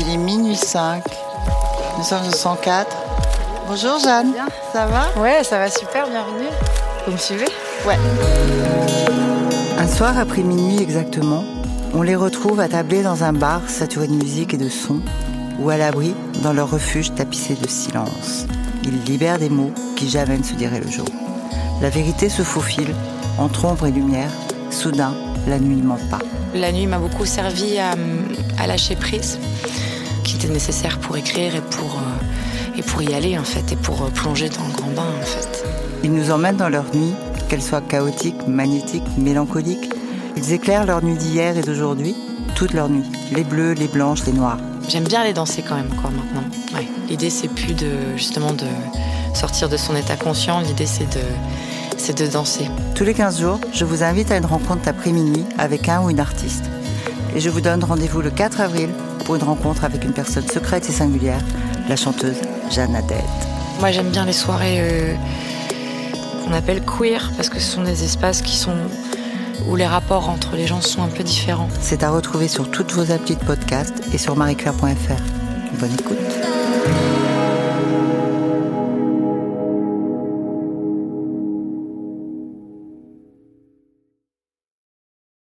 Il est minuit 5. Nous sommes au 104. Bonjour Jeanne. Ça va? Ouais, ça va super, bienvenue. Vous me suivez? Ouais. Un soir après minuit exactement, on les retrouve attablés dans un bar saturé de musique et de sons, ou à l'abri dans leur refuge tapissé de silence. Ils libèrent des mots qui jamais ne se diraient le jour. La vérité se faufile, entre ombre et lumière. Soudain, la nuit ne ment pas. La nuit m'a beaucoup servi à, à, lâcher prise, était nécessaire pour écrire et pour, euh, et pour y aller en fait, et pour euh, plonger dans le grand bain en fait. Ils nous emmènent dans leur nuit, qu'elle soit chaotique, magnétique, mélancolique. Ils éclairent leur nuit d'hier et d'aujourd'hui, toute leur nuit, les bleus, les blanches, les noirs. J'aime bien les danser quand même quoi maintenant. Ouais. L'idée c'est plus de justement de sortir de son état conscient, l'idée c'est de c'est de danser. Tous les 15 jours, je vous invite à une rencontre après-minuit avec un ou une artiste. Et je vous donne rendez-vous le 4 avril pour une rencontre avec une personne secrète et singulière, la chanteuse Jeanne Adette. Moi j'aime bien les soirées euh, qu'on appelle queer parce que ce sont des espaces qui sont où les rapports entre les gens sont un peu différents. C'est à retrouver sur toutes vos applis de podcast et sur marieclaire.fr. Bonne écoute.